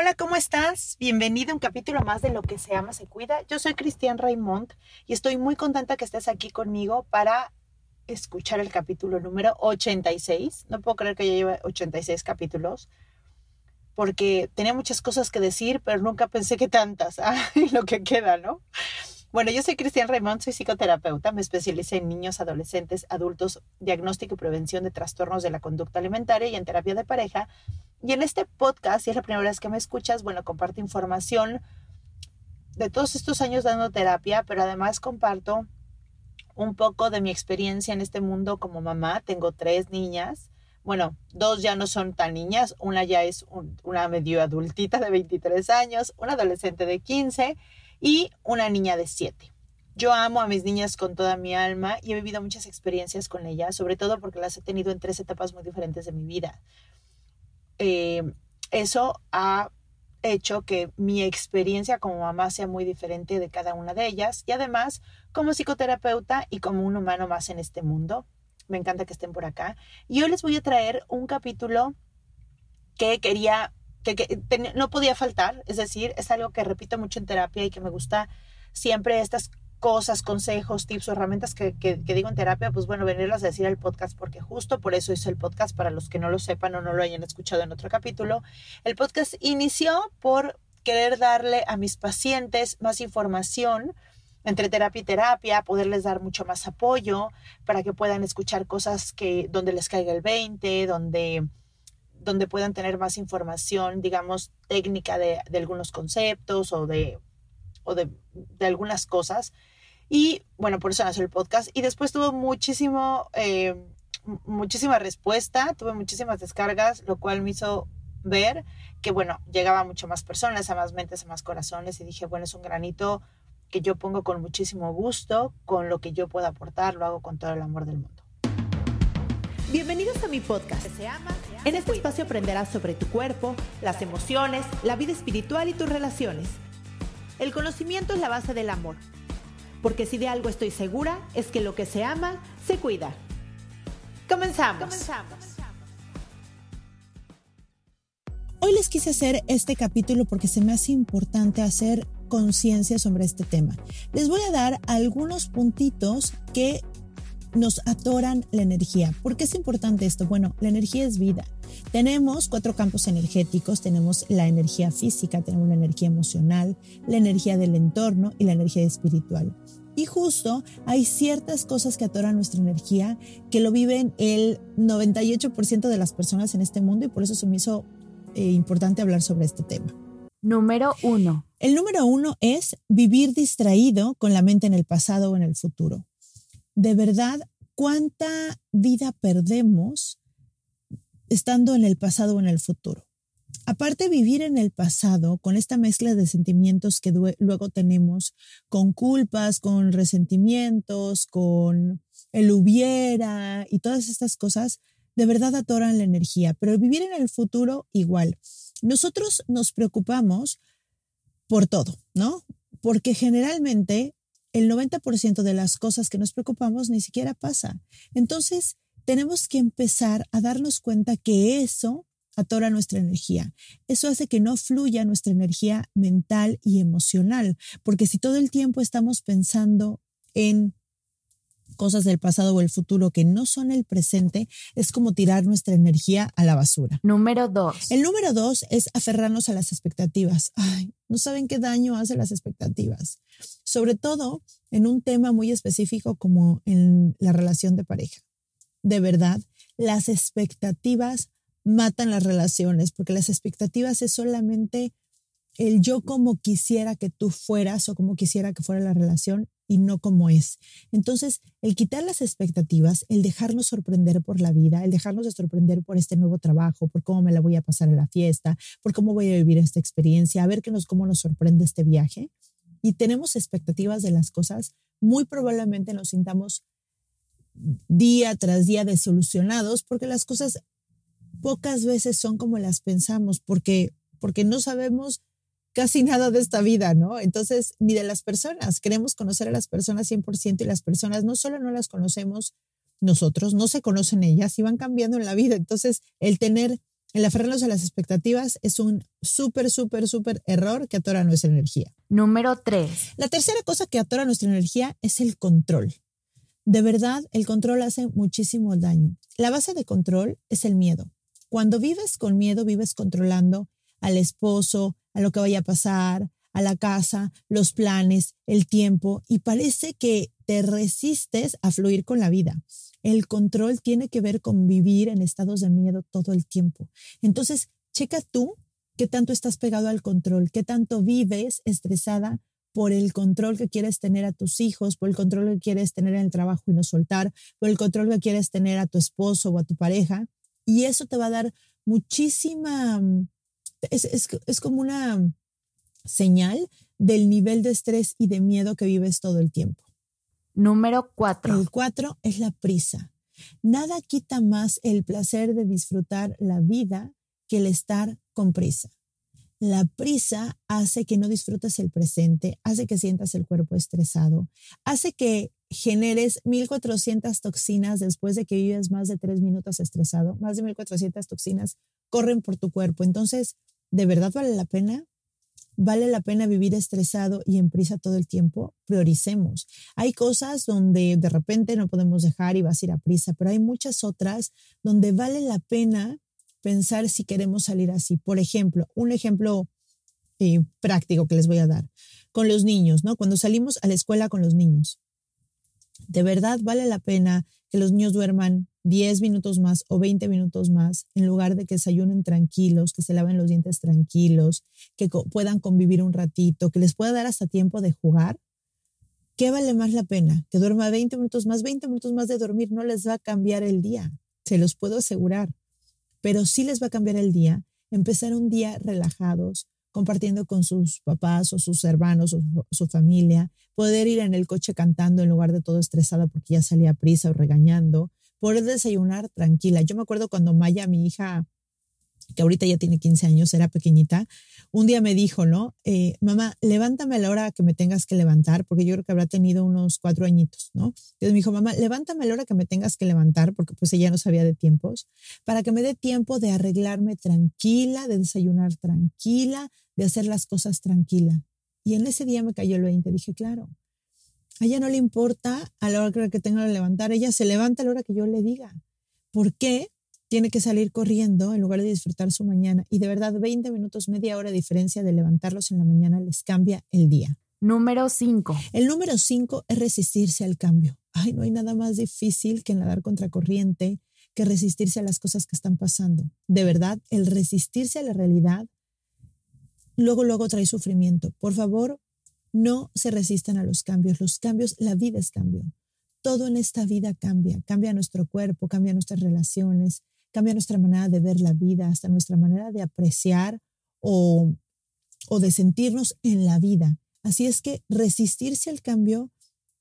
Hola, ¿cómo estás? Bienvenido a un capítulo más de Lo que se ama se cuida. Yo soy Cristian Raymond y estoy muy contenta que estés aquí conmigo para escuchar el capítulo número 86. No puedo creer que ya lleve 86 capítulos porque tenía muchas cosas que decir, pero nunca pensé que tantas. Ay, lo que queda, ¿no? Bueno, yo soy Cristian Raymond, soy psicoterapeuta, me especialicé en niños, adolescentes, adultos, diagnóstico y prevención de trastornos de la conducta alimentaria y en terapia de pareja. Y en este podcast, si es la primera vez que me escuchas, bueno, comparto información de todos estos años dando terapia, pero además comparto un poco de mi experiencia en este mundo como mamá. Tengo tres niñas bueno, dos ya no son tan niñas, una ya es una medio adultita de 23 años, una adolescente de 15 y una niña de 7. Yo amo a mis niñas con toda mi alma y he vivido muchas experiencias con ellas, sobre todo porque las he tenido en tres etapas muy diferentes de mi vida. Eh, eso ha hecho que mi experiencia como mamá sea muy diferente de cada una de ellas y además como psicoterapeuta y como un humano más en este mundo me encanta que estén por acá. Y hoy les voy a traer un capítulo que quería, que, no podía faltar, es decir, es algo que repito mucho en terapia y que me gusta siempre estas cosas, consejos, tips o herramientas que, que, digo en terapia, pues bueno, venirlas a decir al podcast, porque justo por eso hice el podcast, para los que no lo sepan o no lo hayan escuchado en otro capítulo. El podcast inició por querer darle a mis pacientes más información entre terapia y terapia, poderles dar mucho más apoyo para que puedan escuchar cosas que donde les caiga el 20, donde, donde puedan tener más información, digamos, técnica de, algunos conceptos o de, o de, algunas cosas. Y bueno, por eso nació el podcast. Y después tuvo muchísimo, eh, muchísima respuesta, tuve muchísimas descargas, lo cual me hizo ver que, bueno, llegaba a mucho más personas, a más mentes, a más corazones. Y dije, bueno, es un granito que yo pongo con muchísimo gusto, con lo que yo puedo aportar, lo hago con todo el amor del mundo. Bienvenidos a mi podcast. En este espacio aprenderás sobre tu cuerpo, las emociones, la vida espiritual y tus relaciones. El conocimiento es la base del amor, porque si de algo estoy segura es que lo que se ama, se cuida. Comenzamos. Comenzamos. Hoy les quise hacer este capítulo porque se me hace importante hacer conciencia sobre este tema. Les voy a dar algunos puntitos que nos atoran la energía. ¿Por qué es importante esto? Bueno, la energía es vida. Tenemos cuatro campos energéticos. Tenemos la energía física, tenemos la energía emocional, la energía del entorno y la energía espiritual. Y justo hay ciertas cosas que atoran nuestra energía que lo viven el 98% de las personas en este mundo y por eso se me hizo eh, importante hablar sobre este tema. Número uno. El número uno es vivir distraído con la mente en el pasado o en el futuro. De verdad, ¿cuánta vida perdemos estando en el pasado o en el futuro? Aparte vivir en el pasado con esta mezcla de sentimientos que luego tenemos, con culpas, con resentimientos, con el hubiera y todas estas cosas, de verdad atoran la energía. Pero vivir en el futuro igual. Nosotros nos preocupamos por todo, ¿no? Porque generalmente el 90% de las cosas que nos preocupamos ni siquiera pasa. Entonces, tenemos que empezar a darnos cuenta que eso atora nuestra energía. Eso hace que no fluya nuestra energía mental y emocional, porque si todo el tiempo estamos pensando en cosas del pasado o el futuro que no son el presente, es como tirar nuestra energía a la basura. Número dos. El número dos es aferrarnos a las expectativas. Ay, no saben qué daño hace las expectativas. Sobre todo en un tema muy específico como en la relación de pareja. De verdad, las expectativas matan las relaciones porque las expectativas es solamente el yo como quisiera que tú fueras o como quisiera que fuera la relación y no como es. Entonces, el quitar las expectativas, el dejarnos sorprender por la vida, el dejarnos sorprender por este nuevo trabajo, por cómo me la voy a pasar en la fiesta, por cómo voy a vivir esta experiencia, a ver qué nos, cómo nos sorprende este viaje. Y tenemos expectativas de las cosas, muy probablemente nos sintamos día tras día desolucionados porque las cosas pocas veces son como las pensamos, porque, porque no sabemos casi nada de esta vida, ¿no? Entonces, ni de las personas. Queremos conocer a las personas 100% y las personas no solo no las conocemos nosotros, no se conocen ellas y van cambiando en la vida. Entonces, el tener, el aferrarnos a las expectativas es un súper, súper, súper error que atora nuestra energía. Número tres. La tercera cosa que atora nuestra energía es el control. De verdad, el control hace muchísimo daño. La base de control es el miedo. Cuando vives con miedo, vives controlando al esposo, a lo que vaya a pasar, a la casa, los planes, el tiempo, y parece que te resistes a fluir con la vida. El control tiene que ver con vivir en estados de miedo todo el tiempo. Entonces, checa tú qué tanto estás pegado al control, qué tanto vives estresada por el control que quieres tener a tus hijos, por el control que quieres tener en el trabajo y no soltar, por el control que quieres tener a tu esposo o a tu pareja. Y eso te va a dar muchísima es, como una señal del nivel de estrés y de miedo que vives todo el tiempo. Número cuatro. El cuatro es la prisa. Nada quita más el placer de disfrutar la vida que el estar con prisa. La prisa hace que no disfrutes el presente, hace que sientas el cuerpo estresado, hace que generes 1400 toxinas después de que vives más de tres minutos estresado. Más de 1400 toxinas corren por tu cuerpo. Entonces, ¿de verdad vale la pena? ¿Vale la pena vivir estresado y en prisa todo el tiempo? Prioricemos. Hay cosas donde de repente no podemos dejar y vas a ir a prisa, pero hay muchas otras donde vale la pena pensar si queremos salir así. Por ejemplo, un ejemplo eh, práctico que les voy a dar con los niños, ¿no? Cuando salimos a la escuela con los niños, ¿de verdad vale la pena que los niños duerman 10 minutos más o 20 minutos más, en lugar de que desayunen tranquilos, que se laven los dientes tranquilos, que puedan convivir un ratito, que les pueda dar hasta tiempo de jugar, ¿qué vale más la pena? Que duerma 20 minutos más, 20 minutos más de dormir no les va a cambiar el día, se los puedo asegurar, pero sí les va a cambiar el día, empezar un día relajados, compartiendo con sus papás o sus hermanos o su familia, poder ir en el coche cantando en lugar de todo estresada porque ya salía prisa o regañando, poder desayunar tranquila. Yo me acuerdo cuando Maya, mi hija, que ahorita ya tiene 15 años, era pequeñita, un día me dijo, ¿no? Eh, mamá, levántame a la hora que me tengas que levantar, porque yo creo que habrá tenido unos cuatro añitos, ¿no? Entonces me dijo, mamá, levántame a la hora que me tengas que levantar, porque pues ella no sabía de tiempos, para que me dé tiempo de arreglarme tranquila, de desayunar tranquila, de hacer las cosas tranquila. Y en ese día me cayó el 20, dije, claro, a ella no le importa a la hora que tenga que levantar, ella se levanta a la hora que yo le diga. ¿Por qué? Tiene que salir corriendo en lugar de disfrutar su mañana. Y de verdad, 20 minutos, media hora de diferencia de levantarlos en la mañana les cambia el día. Número 5. El número 5 es resistirse al cambio. Ay, no hay nada más difícil que nadar contra corriente, que resistirse a las cosas que están pasando. De verdad, el resistirse a la realidad luego, luego trae sufrimiento. Por favor, no se resistan a los cambios. Los cambios, la vida es cambio. Todo en esta vida cambia. Cambia nuestro cuerpo, cambia nuestras relaciones, cambia nuestra manera de ver la vida, hasta nuestra manera de apreciar o, o de sentirnos en la vida. Así es que resistirse al cambio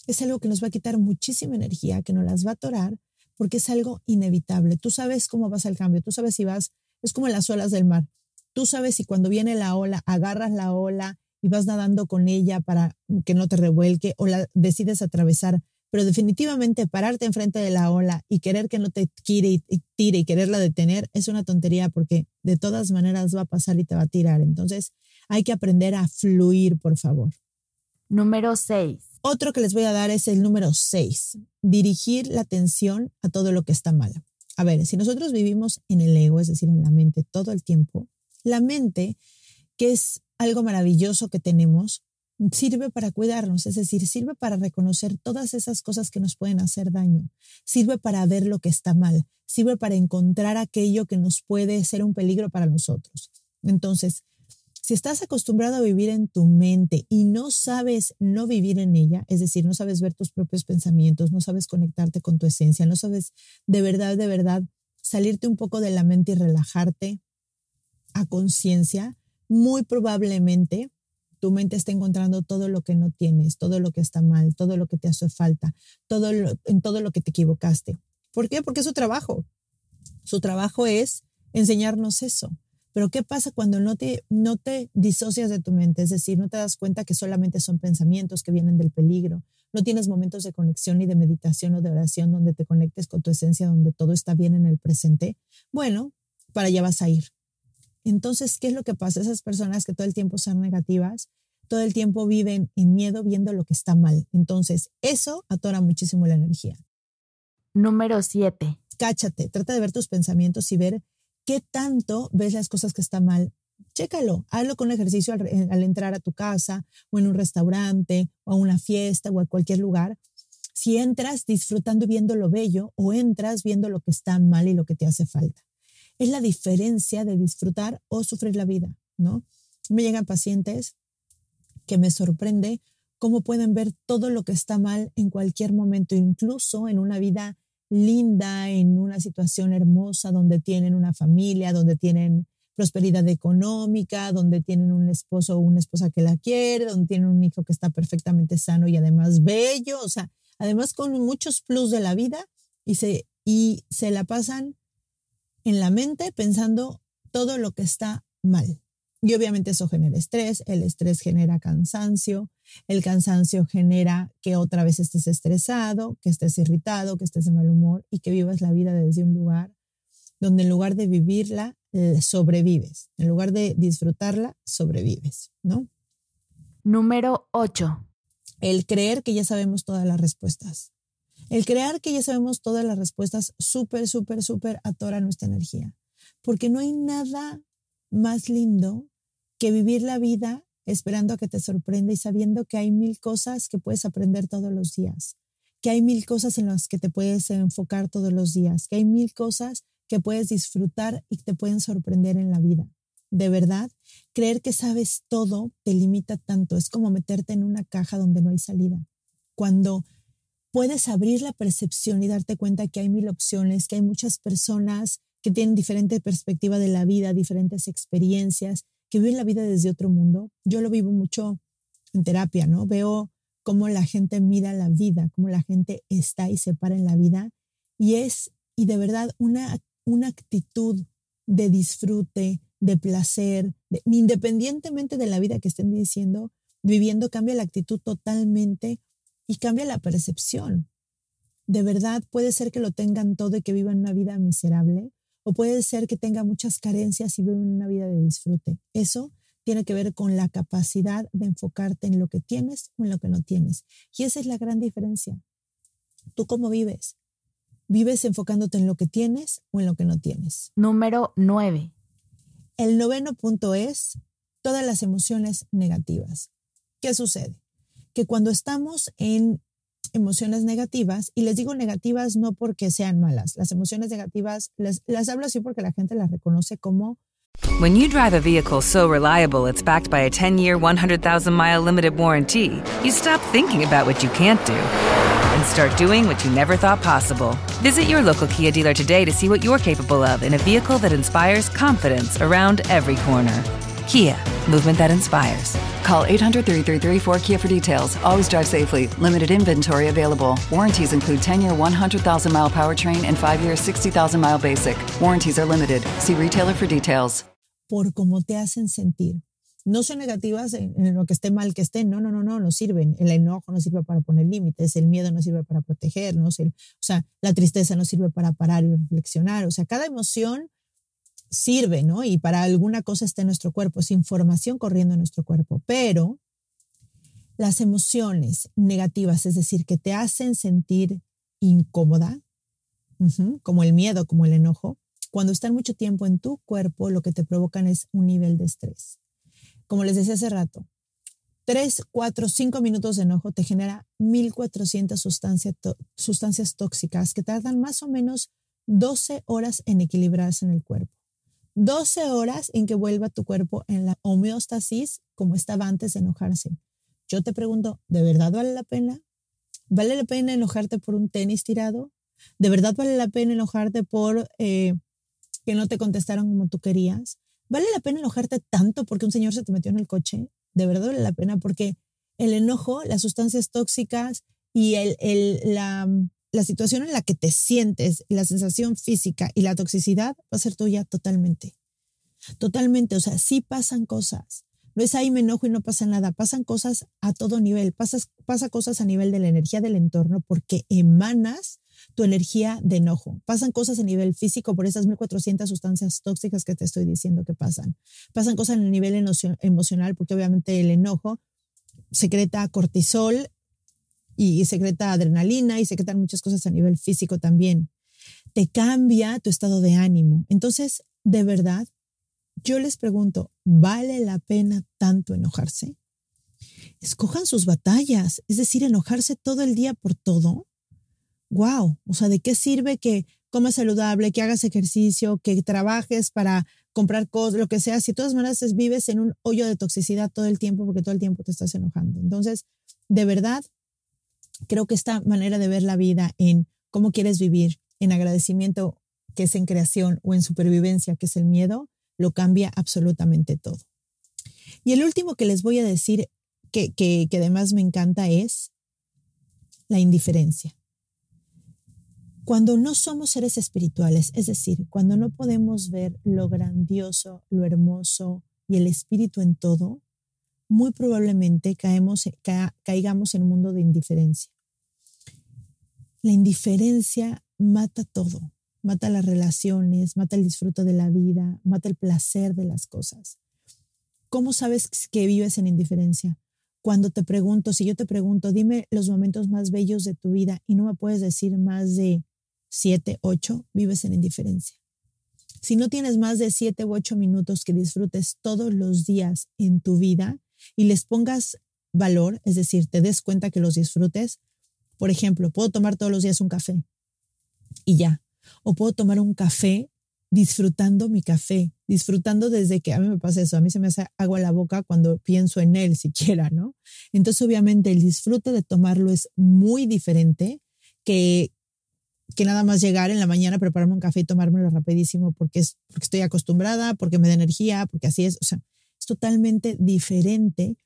es algo que nos va a quitar muchísima energía, que nos las va a atorar, porque es algo inevitable. Tú sabes cómo vas al cambio, tú sabes si vas, es como las olas del mar. Tú sabes si cuando viene la ola, agarras la ola y vas nadando con ella para que no te revuelque o la decides atravesar, pero definitivamente pararte enfrente de la ola y querer que no te tire y, tire y quererla detener es una tontería porque de todas maneras va a pasar y te va a tirar. Entonces hay que aprender a fluir, por favor. Número 6. Otro que les voy a dar es el número 6, dirigir la atención a todo lo que está mal. A ver, si nosotros vivimos en el ego, es decir, en la mente todo el tiempo, la mente, que es algo maravilloso que tenemos, sirve para cuidarnos, es decir, sirve para reconocer todas esas cosas que nos pueden hacer daño, sirve para ver lo que está mal, sirve para encontrar aquello que nos puede ser un peligro para nosotros. Entonces, Si estás acostumbrado a vivir en tu mente y no sabes no vivir en ella, es decir, no sabes ver tus propios pensamientos, no sabes conectarte con tu esencia, no sabes de verdad, de verdad salirte un poco de la mente y relajarte a conciencia, muy probablemente tu mente está encontrando todo lo que no tienes, todo lo que está mal, todo lo que te hace falta, todo en todo lo que te equivocaste. ¿Por qué? Porque es su trabajo. Su trabajo es enseñarnos eso. Pero ¿qué pasa cuando no te, no te disocias de tu mente? Es decir, no te das cuenta que solamente son pensamientos que vienen del peligro. No tienes momentos de conexión y de meditación o de oración donde te conectes con tu esencia, donde todo está bien en el presente. Bueno, para allá vas a ir. Entonces, ¿qué es lo que pasa? Esas personas que todo el tiempo son negativas, todo el tiempo viven en miedo viendo lo que está mal. Entonces, eso atora muchísimo la energía. Número 7. Cáchate, trata de ver tus pensamientos y ver qué tanto ves las cosas que están mal. Chécalo, hazlo con ejercicio al, al, entrar a tu casa o en un restaurante o a una fiesta o a cualquier lugar. Si entras disfrutando y viendo lo bello o entras viendo lo que está mal y lo que te hace falta. Es la diferencia de disfrutar o sufrir la vida, ¿no? Me llegan pacientes que me sorprende cómo pueden ver todo lo que está mal en cualquier momento, incluso en una vida linda, en una situación hermosa donde tienen una familia, donde tienen prosperidad económica, donde tienen un esposo o una esposa que la quiere, donde tienen un hijo que está perfectamente sano y además bello, o sea, además con muchos plus de la vida y se, y se la pasan en la mente pensando todo lo que está mal. Y obviamente eso genera estrés, el estrés genera cansancio, el cansancio genera que otra vez estés estresado, que estés irritado, que estés de mal humor y que vivas la vida desde un lugar donde en lugar de vivirla, eh, sobrevives. En lugar de disfrutarla, sobrevives, ¿no? Número 8. El creer que ya sabemos todas las respuestas. El creer que ya sabemos todas las respuestas súper, súper, súper atora nuestra energía. Porque no hay nada más lindo que vivir la vida esperando a que te sorprenda y sabiendo que hay mil cosas que puedes aprender todos los días, que hay mil cosas en las que te puedes enfocar todos los días, que hay mil cosas que puedes disfrutar y que te pueden sorprender en la vida. De verdad, creer que sabes todo te limita tanto. Es como meterte en una caja donde no hay salida. Cuando puedes abrir la percepción y darte cuenta que hay mil opciones, que hay muchas personas que tienen diferente perspectiva de la vida, diferentes experiencias, que viven la vida desde otro mundo. Yo lo vivo mucho en terapia, ¿no? Veo cómo la gente mira la vida, cómo la gente está y se para en la vida. Y es, y de verdad, una, una actitud de disfrute, de placer, independientemente de la vida que estén diciendo, viviendo, cambia la actitud totalmente y cambia la percepción. De verdad, puede ser que lo tengan todo y que vivan una vida miserable, o puede ser que tenga muchas carencias y viva una vida de disfrute. Eso tiene que ver con la capacidad de enfocarte en lo que tienes o en lo que no tienes. Y esa es la gran diferencia. ¿Tú cómo vives? ¿Vives enfocándote en lo que tienes o en lo que no tienes? Número 9. El noveno punto es todas las emociones negativas. ¿Qué sucede? Que cuando estamos en emociones negativas, y les digo negativas no porque sean malas, las emociones negativas les, las hablo así porque la gente las reconoce como When you drive a vehicle so reliable it's backed by a 10-year, 100,000-mile limited warranty, you stop thinking about what you can't do and start doing what you never thought possible. Visit your local Kia dealer today to see what you're capable of in a vehicle that inspires confidence around every corner. Kia, movement that inspires. Call 800 333 4KIA for details. Always drive safely. Limited inventory available. Warranties include 10 year 100,000 mile powertrain and 5 year 60,000 mile basic. Warranties are limited. See retailer for details. Por cómo te hacen sentir. No son negativas en, lo que esté mal que esté. No, no, no, no, no sirven. El enojo no sirve para poner límites. El miedo no sirve para protegernos. El, o sea, la tristeza no sirve para parar y reflexionar. O sea, cada emoción sirve, ¿no? Y para alguna cosa está en nuestro cuerpo, es información corriendo en nuestro cuerpo, pero las emociones negativas, es decir, que te hacen sentir incómoda, como el miedo, como el enojo, cuando están mucho tiempo en tu cuerpo, lo que te provocan es un nivel de estrés. Como les decía hace rato, 3, 4, 5 minutos de enojo te genera 1400 sustancias, sustancias tóxicas que tardan más o menos 12 horas en equilibrarse en el cuerpo. 12 horas en que vuelva tu cuerpo en la homeostasis como estaba antes de enojarse. Yo te pregunto, ¿de verdad vale la pena? ¿Vale la pena enojarte por un tenis tirado? ¿De verdad vale la pena enojarte por eh, que no te contestaron como tú querías? ¿Vale la pena enojarte tanto porque un señor se te metió en el coche? ¿De verdad vale la pena? Porque el enojo, las sustancias tóxicas y el, el, la, la situación en la que te sientes, la sensación física y la toxicidad va a ser tuya totalmente. Totalmente. O sea, sí pasan cosas. No es ahí me enojo y no pasa nada. Pasan cosas a todo nivel. Pasas, pasa cosas a nivel de la energía del entorno porque emanas tu energía de enojo. Pasan cosas a nivel físico por esas 1400 sustancias tóxicas que te estoy diciendo que pasan. Pasan cosas a nivel emocional porque obviamente el enojo secreta cortisol y secreta adrenalina y secretan muchas cosas a nivel físico también. Te cambia tu estado de ánimo. Entonces, de verdad, yo les pregunto, ¿vale la pena tanto enojarse? Escojan sus batallas, es decir, enojarse todo el día por todo. Wow, o sea, ¿de qué sirve que comas saludable, que hagas ejercicio, que trabajes para comprar cosas, lo que sea, si de todas maneras vives en un hoyo de toxicidad todo el tiempo porque todo el tiempo te estás enojando? Entonces, de verdad, creo que esta manera de ver la vida en cómo quieres vivir, en agradecimiento, que es en creación, o en supervivencia, que es el miedo, lo cambia absolutamente todo. Y el último que les voy a decir, que, que, que además me encanta, es la indiferencia. Cuando no somos seres espirituales, es decir, cuando no podemos ver lo grandioso, lo hermoso y el espíritu en todo, muy probablemente caigamos en un mundo de indiferencia. La indiferencia mata todo mata las relaciones, mata el disfrute de la vida, mata el placer de las cosas. ¿Cómo sabes que vives en indiferencia? Cuando te pregunto, si yo te pregunto, dime los momentos más bellos de tu vida y no me puedes decir más de siete, ocho, vives en indiferencia. Si no tienes más de siete u ocho minutos que disfrutes todos los días en tu vida y les pongas valor, es decir, te des cuenta que los disfrutes, por ejemplo, puedo tomar todos los días un café y ya, o puedo tomar un café disfrutando mi café, disfrutando desde que a mí me pasa eso, a mí se me hace agua la boca cuando pienso en él siquiera, ¿no? Entonces obviamente el disfrute de tomarlo es muy diferente que, que nada más llegar en la mañana, prepararme un café y tomármelo rapidísimo porque, es, porque estoy acostumbrada, porque me da energía, porque así es, o sea, totalmente diferente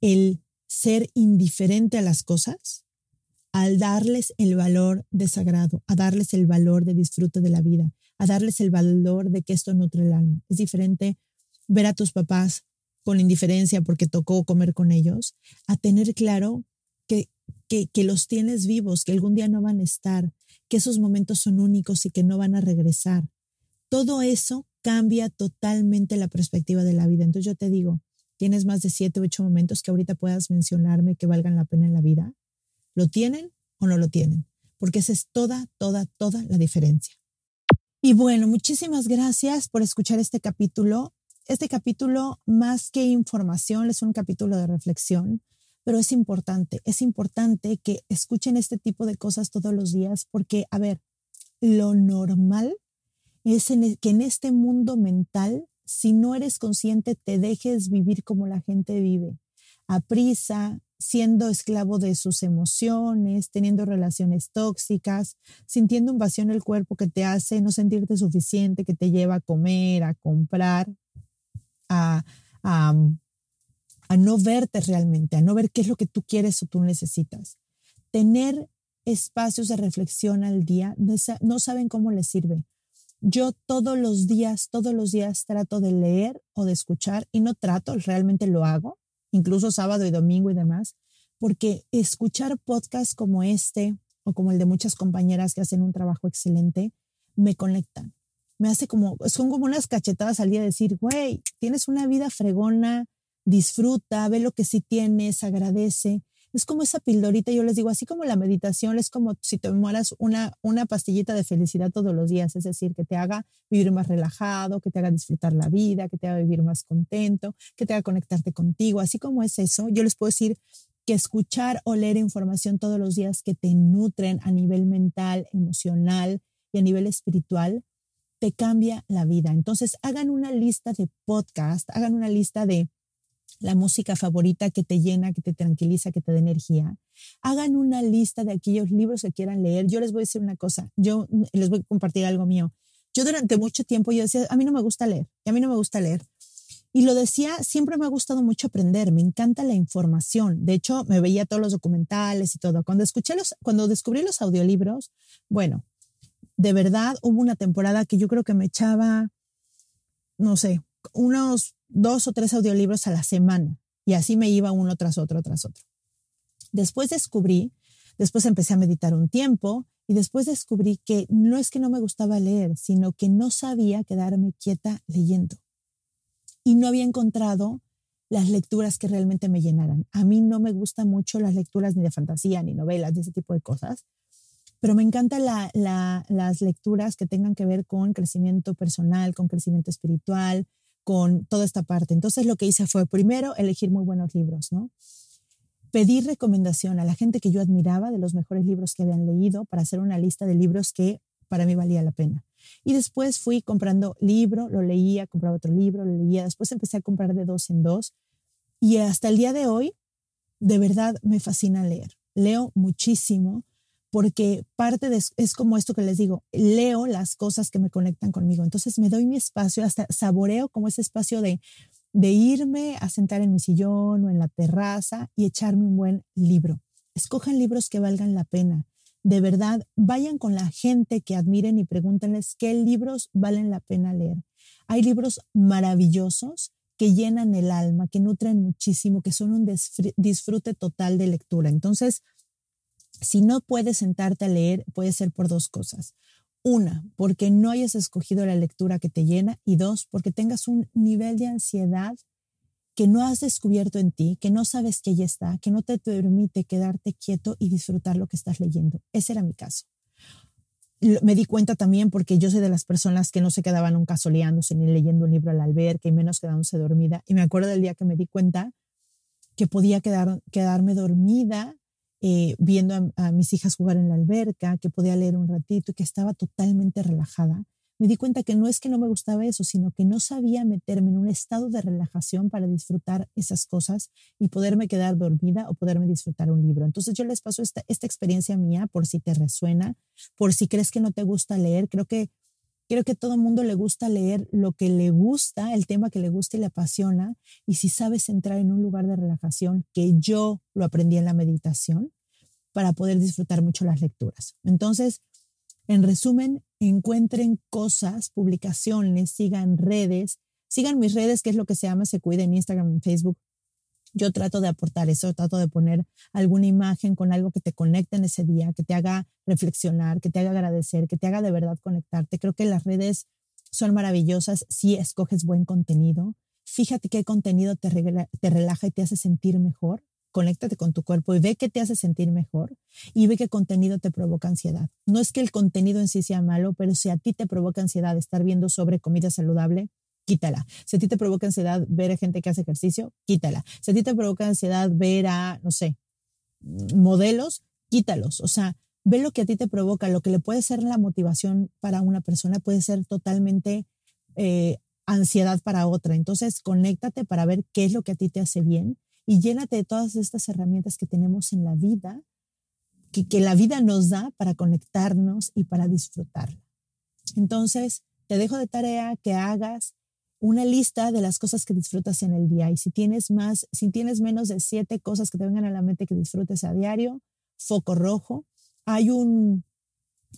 el ser indiferente a las cosas al darles el valor de sagrado, a darles el valor de disfrute de la vida, a darles el valor de que esto nutre el alma. Es diferente ver a tus papás con indiferencia porque tocó comer con ellos, a tener claro que, que, que los tienes vivos, que algún día no van a estar, que esos momentos son únicos y que no van a regresar. Todo eso cambia totalmente la perspectiva de la vida. Entonces yo te digo, tienes más de siete o ocho momentos que ahorita puedas mencionarme que valgan la pena en la vida. ¿Lo tienen o no lo tienen? Porque esa es toda, toda, toda la diferencia. Y bueno, muchísimas gracias por escuchar este capítulo. Este capítulo, más que información, es un capítulo de reflexión, pero es importante, es importante que escuchen este tipo de cosas todos los días porque, a ver, lo normal es que en este mundo mental, si no eres consciente, te dejes vivir como la gente vive, a prisa, siendo esclavo de sus emociones, teniendo relaciones tóxicas, sintiendo un vacío en el cuerpo que te hace no sentirte suficiente, que te lleva a comer, a comprar, a, a, no verte realmente, a no ver qué es lo que tú quieres o tú necesitas. Tener espacios de reflexión al día, no saben cómo les sirve. Yo todos los días, todos los días trato de leer o de escuchar y no trato, realmente lo hago incluso sábado y domingo y demás, porque escuchar podcasts como este o como el de muchas compañeras que hacen un trabajo excelente, me conectan. Me hace como, son como unas cachetadas al día de decir, güey, tienes una vida fregona, disfruta, ve lo que sí tienes, agradece. Es como esa pildorita, yo les digo, así como la meditación, es como si te mueras una, una pastillita de felicidad todos los días, es decir, que te haga vivir más relajado, que te haga disfrutar la vida, que te haga vivir más contento, que te haga conectarte contigo, así como es eso, yo les puedo decir que escuchar o leer información todos los días que te nutren a nivel mental, emocional y a nivel espiritual, te cambia la vida. Entonces, hagan una lista de podcast, hagan una lista de la música favorita que te llena, que te tranquiliza, que te da energía. Hagan una lista de aquellos libros que quieran leer. Yo les voy a decir una cosa, yo les voy a compartir algo mío. Yo durante mucho tiempo yo decía, a mí no me gusta leer, a mí no me gusta leer. Y lo decía, siempre me ha gustado mucho aprender, me encanta la información. De hecho, me veía todos los documentales y todo. Cuando escuché los, cuando descubrí los audiolibros, bueno, de verdad hubo una temporada que yo creo que me echaba, no sé, unos dos o tres audiolibros a la semana y así me iba uno tras otro, tras otro. Después descubrí, después empecé a meditar un tiempo y después descubrí que no es que no me gustaba leer, sino que no sabía quedarme quieta leyendo y no había encontrado las lecturas que realmente me llenaran. A mí no me gustan mucho las lecturas ni de fantasía, ni novelas, ni ese tipo de cosas, pero me encantan las lecturas que tengan que ver con crecimiento personal, con crecimiento espiritual, con toda esta parte. Entonces lo que hice fue primero elegir muy buenos libros, ¿no? Pedir recomendación a la gente que yo admiraba de los mejores libros que habían leído para hacer una lista de libros que para mí valía la pena. Y después fui comprando libro, lo leía, compraba otro libro, lo leía, después empecé a comprar de dos en dos y hasta el día de hoy, de verdad me fascina leer. Leo muchísimo porque parte de es como esto que les digo, leo las cosas que me conectan conmigo. Entonces me doy mi espacio, hasta saboreo como ese espacio de, de irme a sentar en mi sillón o en la terraza y echarme un buen libro. Escojan libros que valgan la pena de verdad, vayan con la gente que admiren y pregúntenles qué libros valen la pena leer. Hay libros maravillosos que llenan el alma, que nutren muchísimo, que son un disfrute total de lectura. Entonces, si no puedes sentarte a leer, puede ser por dos cosas. Una, porque no hayas escogido la lectura que te llena y dos, porque tengas un nivel de ansiedad que no has descubierto en ti, que no sabes que ya está, que no te permite quedarte quieto y disfrutar lo que estás leyendo. Ese era mi caso. Me di cuenta también porque yo soy de las personas que no se quedaban nunca soleándose ni leyendo un libro al alberca y menos quedándose dormida. Y me acuerdo del día que me di cuenta que podía quedar, quedarme dormida eh, viendo a, mis hijas jugar en la alberca, que podía leer un ratito y que estaba totalmente relajada me di cuenta que no es que no me gustaba eso, sino que no sabía meterme en un estado de relajación para disfrutar esas cosas y poderme quedar dormida o poderme disfrutar un libro. Entonces yo les paso esta experiencia mía por si te resuena, por si crees que no te gusta leer. Creo que creo que todo el mundo le gusta leer lo que le gusta, el tema que le gusta y le apasiona. Y si sabes entrar en un lugar de relajación, que yo lo aprendí en la meditación, para poder disfrutar mucho las lecturas. Entonces, en resumen, encuentren cosas, publicaciones, sigan redes, sigan mis redes, que es lo que se llama Se Cuida en Instagram, en Facebook. Yo trato de aportar eso, trato de poner alguna imagen con algo que te conecte en ese día, que te haga reflexionar, que te haga agradecer, que te haga de verdad conectarte. Creo que las redes son maravillosas si escoges buen contenido. Fíjate qué contenido te, relaja y te hace sentir mejor conéctate con tu cuerpo y ve qué te hace sentir mejor y ve qué contenido te provoca ansiedad. No es que el contenido en sí sea malo, pero si a ti te provoca ansiedad estar viendo sobre comida saludable, quítala. Si a ti te provoca ansiedad ver a gente que hace ejercicio, quítala. Si a ti te provoca ansiedad ver a, no sé, modelos, quítalos. O sea, ve lo que a ti te provoca, lo que le puede ser la motivación para una persona puede ser totalmente eh, ansiedad para otra. Entonces, conéctate para ver qué es lo que a ti te hace bien y llénate de todas estas herramientas que tenemos en la vida, que, que la vida nos da para conectarnos y para disfrutarla. Entonces, te dejo de tarea que hagas una lista de las cosas que disfrutas en el día. Y si tienes más, si tienes menos de siete cosas que te vengan a la mente que disfrutes a diario, foco rojo. Hay un,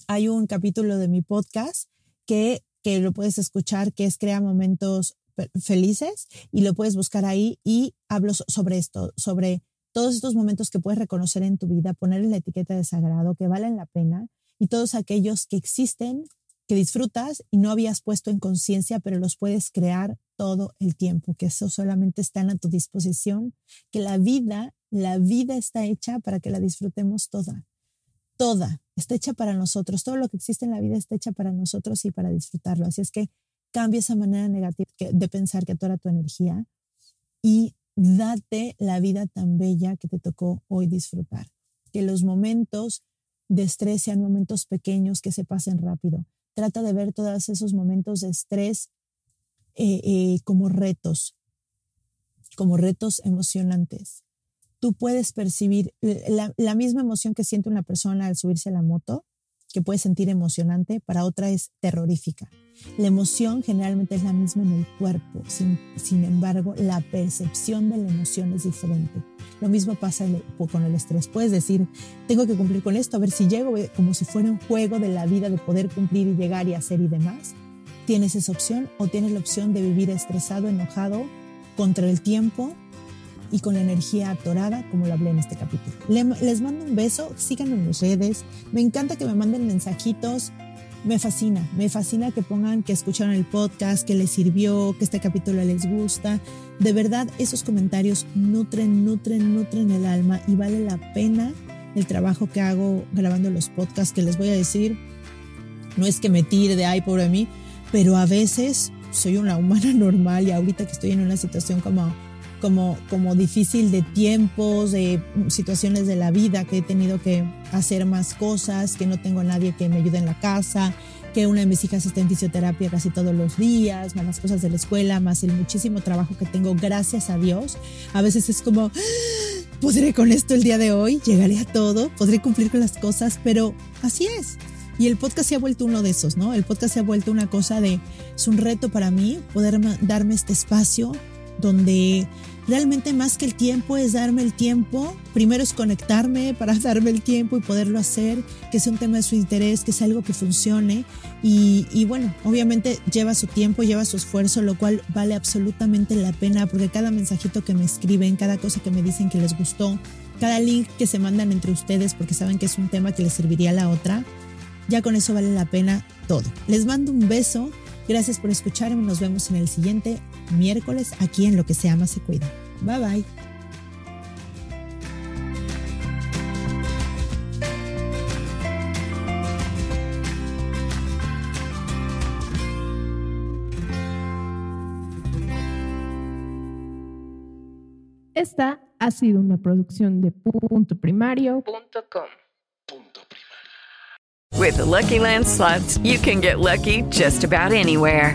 hay un capítulo de mi podcast que, que lo puedes escuchar, que es Crea Momentos felices y lo puedes buscar ahí y hablo sobre esto, sobre todos estos momentos que puedes reconocer en tu vida, ponerle la etiqueta de sagrado, que valen la pena y todos aquellos que existen, que disfrutas y no habías puesto en conciencia, pero los puedes crear todo el tiempo, que eso solamente está a tu disposición, que la vida, la vida está hecha para que la disfrutemos toda, toda, está hecha para nosotros, todo lo que existe en la vida está hecha para nosotros y para disfrutarlo. Así es que Cambia esa manera negativa de pensar que atora tu energía y date la vida tan bella que te tocó hoy disfrutar. Que los momentos de estrés sean momentos pequeños que se pasen rápido. Trata de ver todos esos momentos de estrés eh, eh, como retos, como retos emocionantes. Tú puedes percibir la, la misma emoción que siente una persona al subirse a la moto, que puede sentir emocionante, para otra es terrorífica. La emoción generalmente es la misma en el cuerpo, sin, sin, embargo, la percepción de la emoción es diferente. Lo mismo pasa con el estrés. Puedes decir, tengo que cumplir con esto, a ver si llego, eh, como si fuera un juego de la vida de poder cumplir y llegar y hacer y demás. Tienes esa opción o tienes la opción de vivir estresado, enojado, contra el tiempo y con la energía atorada, como lo hablé en este capítulo. Les mando un beso, síganme en mis redes. Me encanta que me manden mensajitos me fascina, me fascina que pongan que escucharon el podcast, que les sirvió, que este capítulo les gusta. De verdad, esos comentarios nutren, nutren, nutren el alma y vale la pena el trabajo que hago grabando los podcasts que les voy a decir. No es que me tire de ay, pobre mí, pero a veces soy una humana normal y ahorita que estoy en una situación como como, como difícil de tiempos, de situaciones de la vida, que he tenido que hacer más cosas, que no tengo a nadie que me ayude en la casa, que una de mis hijas está en fisioterapia casi todos los días, más las cosas de la escuela, más el muchísimo trabajo que tengo, gracias a Dios. A veces es como, ah, podré con esto el día de hoy, llegaré a todo, podré cumplir con las cosas, pero así es. Y el podcast se ha vuelto uno de esos, ¿no? El podcast se ha vuelto una cosa de, es un reto para mí poder darme este espacio donde realmente más que el tiempo es darme el tiempo. Primero es conectarme para darme el tiempo y poderlo hacer, que sea un tema de su interés, que sea algo que funcione. Y, bueno, obviamente lleva su tiempo, lleva su esfuerzo, lo cual vale absolutamente la pena porque cada mensajito que me escriben, cada cosa que me dicen que les gustó, cada link que se mandan entre ustedes porque saben que es un tema que les serviría a la otra, ya con eso vale la pena todo. Les mando un beso. Gracias por escucharme. Nos vemos en el siguiente miércoles aquí en Lo que se ama se cuida. Bye bye. Esta ha sido una producción de punto primario.com. With the Lucky Land slots, you can get lucky just about anywhere.